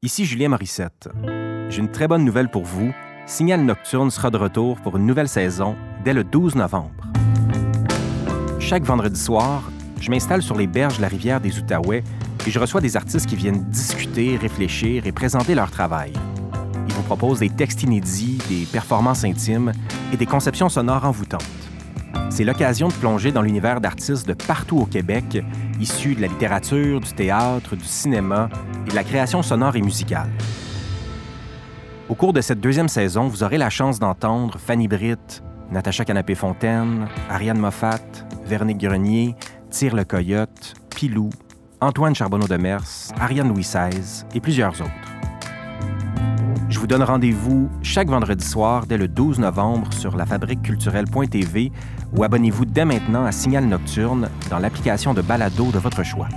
Ici Julien Morissette. J'ai une très bonne nouvelle pour vous. Signal Nocturne sera de retour pour une nouvelle saison dès le 12 novembre. Chaque vendredi soir, je m'installe sur les berges de la rivière des Outaouais et je reçois des artistes qui viennent discuter, réfléchir et présenter leur travail. Ils vous proposent des textes inédits, des performances intimes et des conceptions sonores envoûtantes. C'est l'occasion de plonger dans l'univers d'artistes de partout au Québec, issus de la littérature, du théâtre, du cinéma et de la création sonore et musicale. Au cours de cette deuxième saison, vous aurez la chance d'entendre Fanny Britt, Natacha Canapé-Fontaine, Ariane Moffat, Véronique Grenier, Tire le Coyote, Pilou, Antoine Charbonneau de Mers, Ariane Louis XVI et plusieurs autres. Vous donne rendez-vous chaque vendredi soir dès le 12 novembre sur lafabriqueculturelle.tv ou abonnez-vous dès maintenant à Signal Nocturne dans l'application de balado de votre choix.